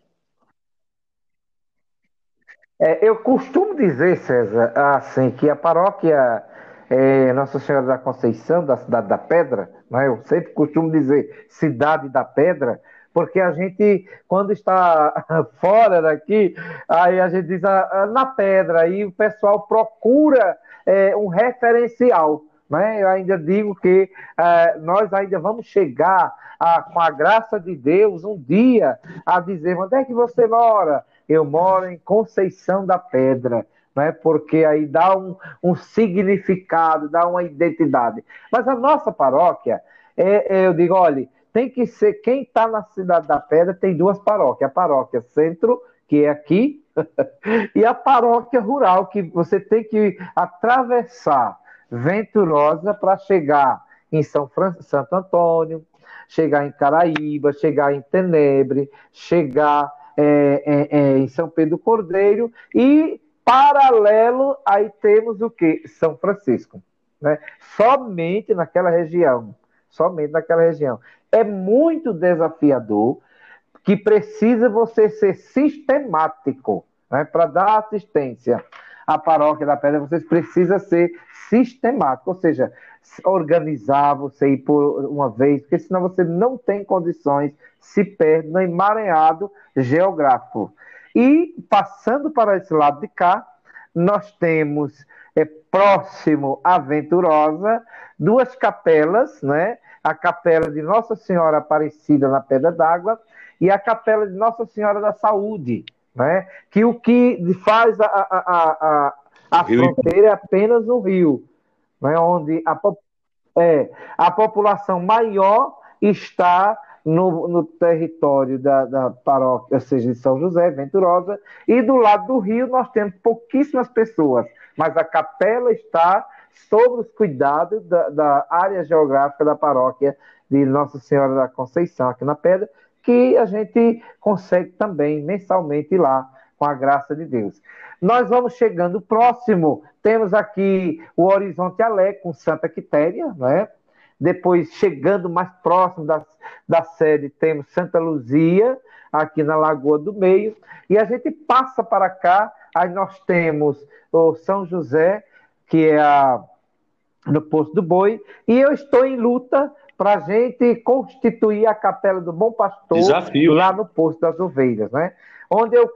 É, eu costumo dizer, César, assim, que a paróquia é, Nossa Senhora da Conceição, da Cidade da Pedra, né, eu sempre costumo dizer Cidade da Pedra, porque a gente, quando está fora daqui, aí a gente diz ah, ah, na pedra, aí o pessoal procura é, um referencial. Né? Eu ainda digo que é, nós ainda vamos chegar, a, com a graça de Deus, um dia a dizer: onde é que você mora? Eu moro em Conceição da Pedra. Né? Porque aí dá um, um significado, dá uma identidade. Mas a nossa paróquia, é, é eu digo: olha, tem que ser, quem está na Cidade da Pedra tem duas paróquias, a paróquia Centro, que é aqui, e a paróquia rural, que você tem que atravessar Venturosa para chegar em São Fran... Santo Antônio, chegar em Caraíba, chegar em Tenebre, chegar é, é, é, em São Pedro Cordeiro e paralelo aí temos o que? São Francisco. Né? Somente naquela região. Somente naquela região é muito desafiador, que precisa você ser sistemático né, para dar assistência à paróquia da Pedra. Você precisa ser sistemático, ou seja, organizar você ir por uma vez, porque senão você não tem condições, se perde no emaranhado geográfico. E passando para esse lado de cá, nós temos é, próximo à Venturosa duas capelas, né? A capela de Nossa Senhora Aparecida na Pedra d'Água e a capela de Nossa Senhora da Saúde, né? que o que faz a, a, a, a, fronteira é apenas um rio, né? onde a, é, a população maior está no, no território da, da, paróquia, ou seja, de São José, Venturosa, e do lado do rio nós temos pouquíssimas pessoas, mas a capela está sobre os cuidados da, da área geográfica da paróquia de Nossa Senhora da Conceição, aqui na Pedra, que a gente consegue também mensalmente lá, com a graça de Deus. Nós vamos chegando próximo, temos aqui o Horizonte Alé com Santa Quitéria, né? Depois, chegando mais próximo da, da sede, temos Santa Luzia, aqui na Lagoa do Meio, e a gente passa para cá, aí nós temos o São José, que é a, no Poço do Boi, e eu estou em luta para a gente constituir a Capela do Bom Pastor desafio. lá no Poço das Ovelhas, né? Onde eu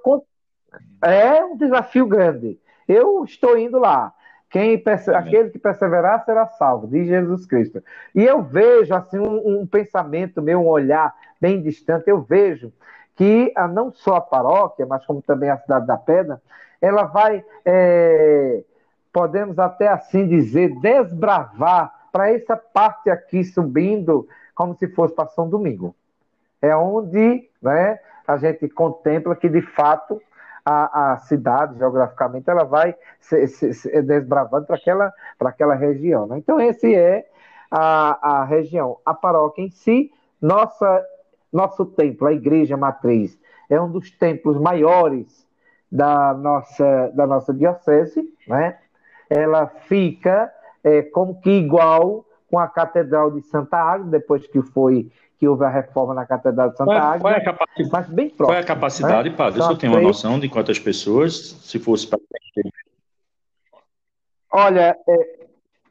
é um desafio grande. Eu estou indo lá. Quem perse... Aquele que perseverar será salvo, diz Jesus Cristo. E eu vejo assim um, um, pensamento meu, um olhar bem distante. Eu vejo que a, não só a paróquia, mas como também a cidade da Pedra, ela vai, é, podemos até assim dizer, desbravar para essa parte aqui subindo, como se fosse para São Domingo. É onde né, a gente contempla que, de fato, a, a cidade, geograficamente, ela vai se, se, se desbravando para aquela, aquela região. Né? Então, esse é a, a região. A paróquia em si, nossa, nosso templo, a igreja matriz, é um dos templos maiores da nossa, da nossa diocese, né? Ela fica é, como que igual com a Catedral de Santa Águeda, depois que foi que houve a reforma na Catedral de Santa Águeda, qual é a capacidade, mas bem próximo. Qual é a capacidade, né? padre? Então, eu tenho uma noção de quantas pessoas, se fosse para... Olha, é,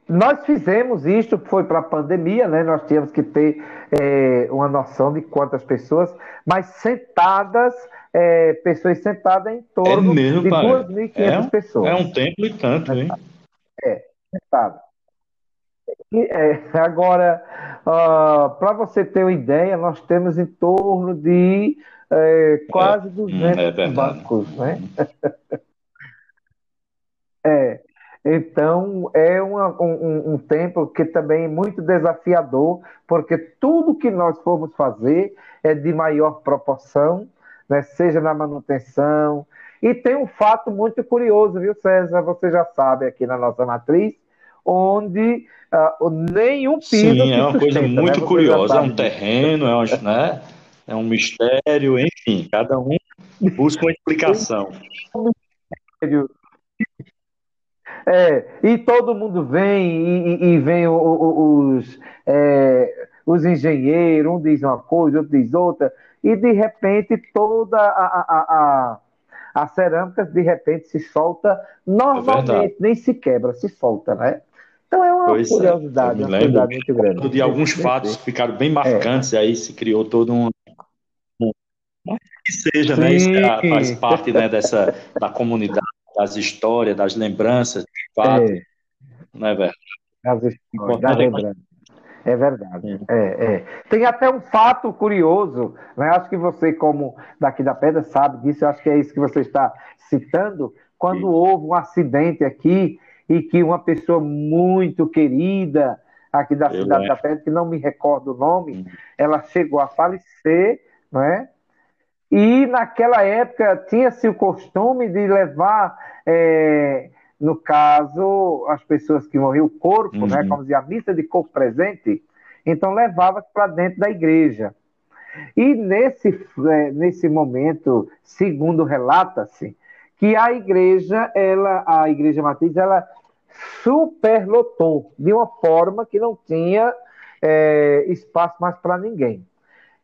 nós fizemos isto, foi para a pandemia, né? Nós tínhamos que ter é, uma noção de quantas pessoas, mas sentadas, é, pessoas sentadas em torno é mesmo, de 2.500 é, pessoas. É um templo e tanto, hein? É, sentadas. É, agora, uh, para você ter uma ideia, nós temos em torno de é, quase 200 é, é bancos, né? é. Então, é uma, um, um templo que também é muito desafiador, porque tudo que nós formos fazer é de maior proporção, né? seja na manutenção. E tem um fato muito curioso, viu, César? Você já sabe aqui na nossa matriz, onde uh, nenhum piso. Sim, é uma sustenta, coisa muito né? curiosa. É um terreno, é um, né? é um mistério, enfim, cada um busca uma explicação. É, e todo mundo vem e, e vem os, é, os engenheiros, um diz uma coisa, outro diz outra, e de repente toda a, a, a, a cerâmica de repente se solta normalmente, é nem se quebra, se solta, né? Então é uma pois é, curiosidade, é. uma curiosidade muito grande. De alguns fatos que ficaram bem marcantes, é. aí se criou todo um. Que seja, Sim. né? Isso faz parte né, dessa, da comunidade, das histórias, das lembranças, de fato. É. Não é verdade? Das histórias, das lembranças. É verdade. É, é. Tem até um fato curioso, né? acho que você, como daqui da Pedra, sabe disso, eu acho que é isso que você está citando. Quando Sim. houve um acidente aqui e que uma pessoa muito querida aqui da Eu cidade da Pedra, que não me recordo o nome, ela chegou a falecer, não é? E naquela época tinha-se o costume de levar, é, no caso, as pessoas que morriam, o corpo, né? uhum. né? Como dizia, a missa de corpo presente, então levava para dentro da igreja. E nesse, é, nesse momento, segundo relata-se, que a igreja, ela, a igreja matriz, ela superlotou de uma forma que não tinha é, espaço mais para ninguém.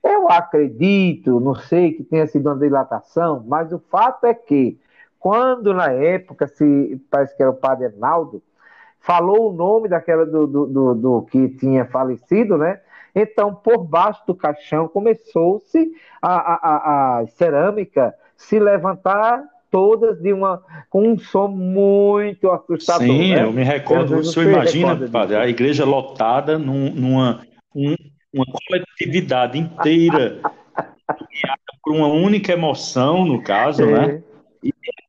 Eu acredito, não sei que tenha sido uma dilatação, mas o fato é que quando na época, se parece que era o padre Arnaldo, falou o nome daquela do, do, do, do que tinha falecido, né? Então, por baixo do caixão começou-se a, a, a, cerâmica se levantar todas de uma com um som muito assustador. Sim, né? eu me recordo. O senhor imagina, padre, a igreja lotada num, numa um, uma coletividade inteira por uma única emoção, no caso, é. né?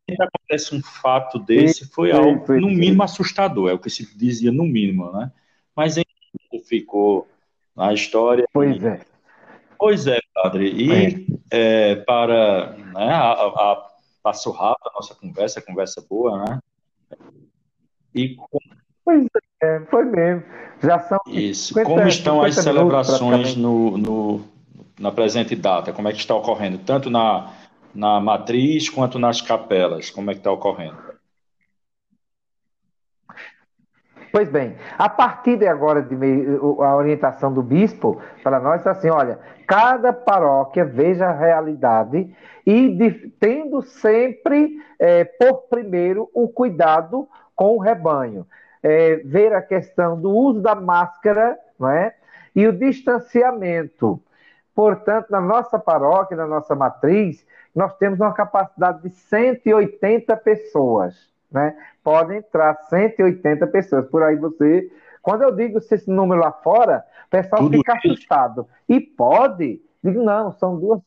E acontece um fato desse, foi algo, no mínimo, assustador, é o que se dizia no mínimo, né? Mas ficou na história. Pois é. Pois é, padre. E é. É, para né, a, a passou rápido a nossa conversa, conversa boa, né? E Pois é, foi mesmo. Já são. Isso. 50, Como estão as celebrações no, no, na presente data? Como é que está ocorrendo? Tanto na, na matriz quanto nas capelas? Como é que está ocorrendo? Pois bem, a partir de agora, de meio, a orientação do bispo para nós é assim: olha, cada paróquia veja a realidade e de, tendo sempre é, por primeiro o cuidado com o rebanho. é, ver a questão do uso da máscara não é? e o distanciamento. Portanto, na nossa paróquia, na nossa matriz, nós temos uma capacidade de 180 pessoas. Né? Podem entrar 180 pessoas. Por aí você. Quando eu digo esse número lá fora, o pessoal Tudo fica isso. assustado. E pode? Digo, não, são duas.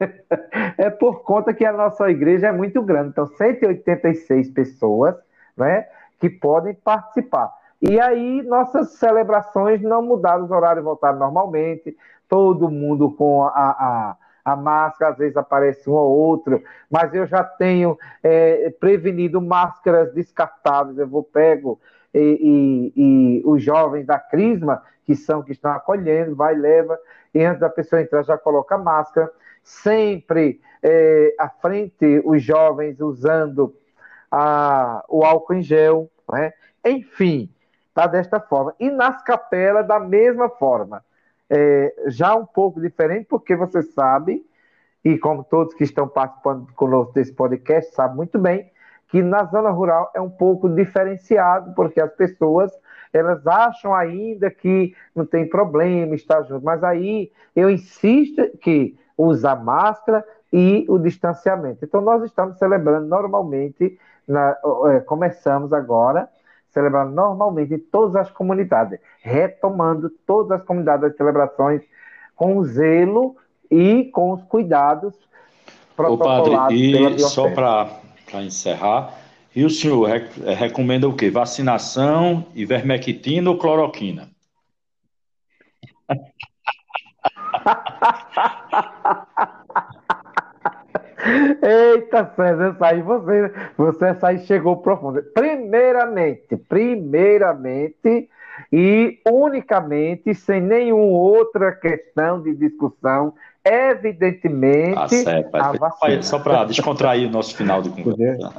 é por conta que a nossa igreja é muito grande. Então, 186 pessoas né, que podem participar. E aí, nossas celebrações não mudaram, os horários voltaram normalmente, todo mundo com a, a, a máscara, às vezes aparece um ou outro, mas eu já tenho é, prevenido máscaras descartáveis, eu vou pego e, e, e, os jovens da Crisma, que são que estão acolhendo, vai leva, e antes da pessoa entrar já coloca máscara, sempre é, à frente os jovens usando a, o álcool em gel, né? enfim, tá desta forma. E nas capelas da mesma forma é, já um pouco diferente, porque você sabe, e como todos que estão participando conosco desse podcast sabem muito bem, que na zona rural é um pouco diferenciado, porque as pessoas elas acham ainda que não tem problema estar junto, mas aí eu insisto que usar máscara e o distanciamento. Então nós estamos celebrando normalmente, na, é, começamos agora celebrando normalmente em todas as comunidades, retomando todas as comunidades as celebrações com zelo e com os cuidados protocolados. Ô, padre, e só para encerrar, e o senhor eh, recomenda o quê? Vacinação, ivermectina ou cloroquina? Eita, César, essa aí você, você essa aí chegou profundo. Primeiramente, primeiramente e unicamente, sem nenhuma outra questão de discussão, evidentemente, ah, certo, a vacina. Só para descontrair o nosso final de conversa.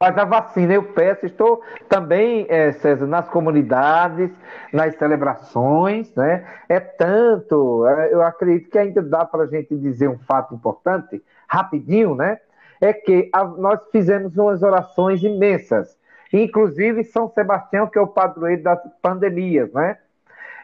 Mas a vacina, eu peço, estou também, é, César, nas comunidades, nas celebrações, né? É tanto, é, eu acredito que ainda dá para a gente dizer um fato importante, rapidinho, né? É que a, nós fizemos umas orações imensas, inclusive São Sebastião, que é o padroeiro das pandemias, né?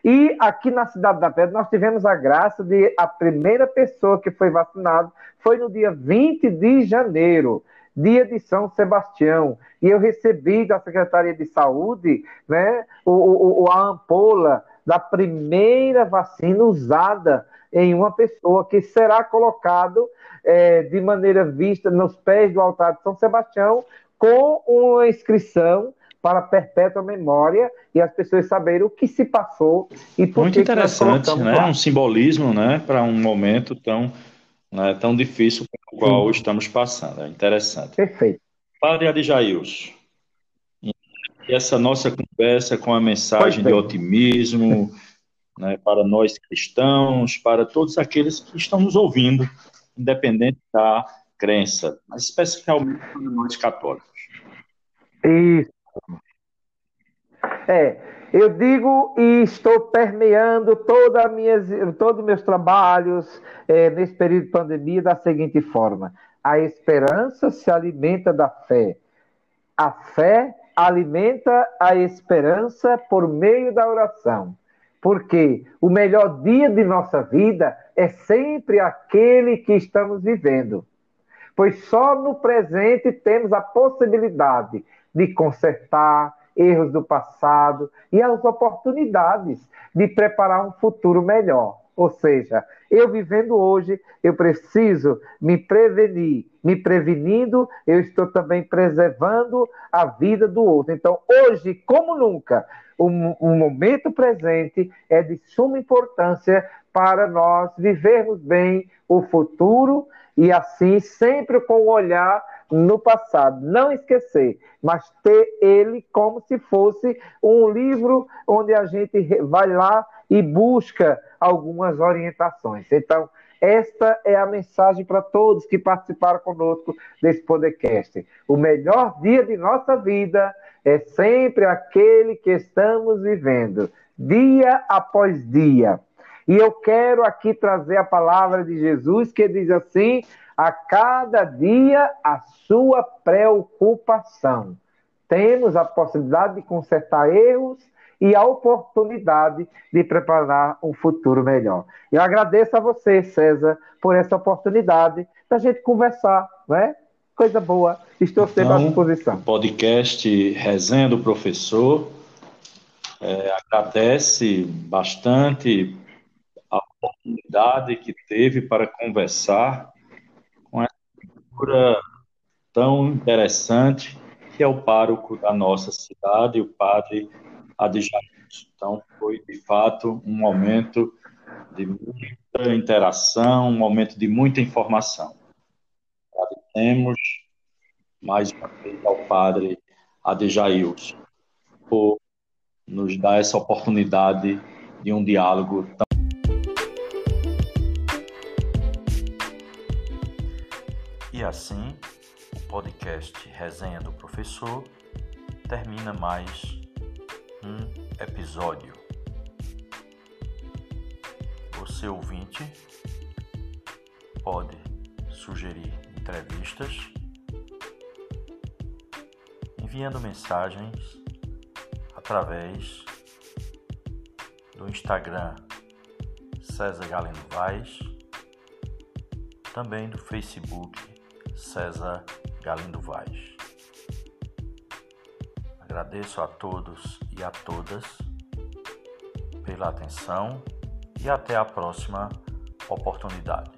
E aqui na Cidade da Pedra nós tivemos a graça de a primeira pessoa que foi vacinada foi no dia 20 de janeiro dia de São Sebastião. E eu recebi da Secretaria de Saúde né, o, o, a ampola da primeira vacina usada em uma pessoa, que será colocado é, de maneira vista nos pés do altar de São Sebastião, com uma inscrição para perpétua memória e as pessoas saberem o que se passou e por Muito que interessante, né? Lá. Um simbolismo, né, para um momento tão não é tão difícil com o qual estamos passando. É interessante. Perfeito. Padre Adijailson, e essa nossa conversa com a mensagem de otimismo né, para nós cristãos, para todos aqueles que estão nos ouvindo, independente da crença, mas especialmente para nós católicos. Isso. É, eu digo e estou permeando toda minhas, todos os meus trabalhos é, nesse período de pandemia da seguinte forma: a esperança se alimenta da fé, a fé alimenta a esperança por meio da oração. Porque o melhor dia de nossa vida é sempre aquele que estamos vivendo. Pois só no presente temos a possibilidade de consertar, erros do passado e as oportunidades de preparar um futuro melhor. Ou seja, eu vivendo hoje, eu preciso me prevenir. Me prevenindo, eu estou também preservando a vida do outro. Então, hoje, como nunca, o, o momento presente é de suma importância para nós vivermos bem o futuro e assim sempre com o olhar no passado. Não esquecer, mas ter ele como se fosse um livro onde a gente vai lá e busca algumas orientações. Então, esta é a mensagem para todos que participaram conosco desse podcast. O melhor dia de nossa vida é sempre aquele que estamos vivendo, dia após dia. E eu quero aqui trazer a palavra de Jesus que diz assim: a cada dia a sua preocupação. Temos a possibilidade de consertar erros e a oportunidade de preparar um futuro melhor. Eu agradeço a você, César, por essa oportunidade da gente conversar, né? Coisa boa. Estou sempre então, à disposição. Podcast Resenha do Professor é, agradece bastante a oportunidade que teve para conversar figura tão interessante que é o pároco da nossa cidade, o padre Adjair. Então, foi de fato um momento de muita interação, um momento de muita informação. Agradecemos mais uma vez ao padre Adejailson por nos dar essa oportunidade de um diálogo tão assim, o podcast Resenha do Professor termina mais um episódio. Você ouvinte pode sugerir entrevistas enviando mensagens através do Instagram César Galeno Vaz, também do Facebook César Galindo Vaz. Agradeço a todos e a todas pela atenção e até a próxima oportunidade.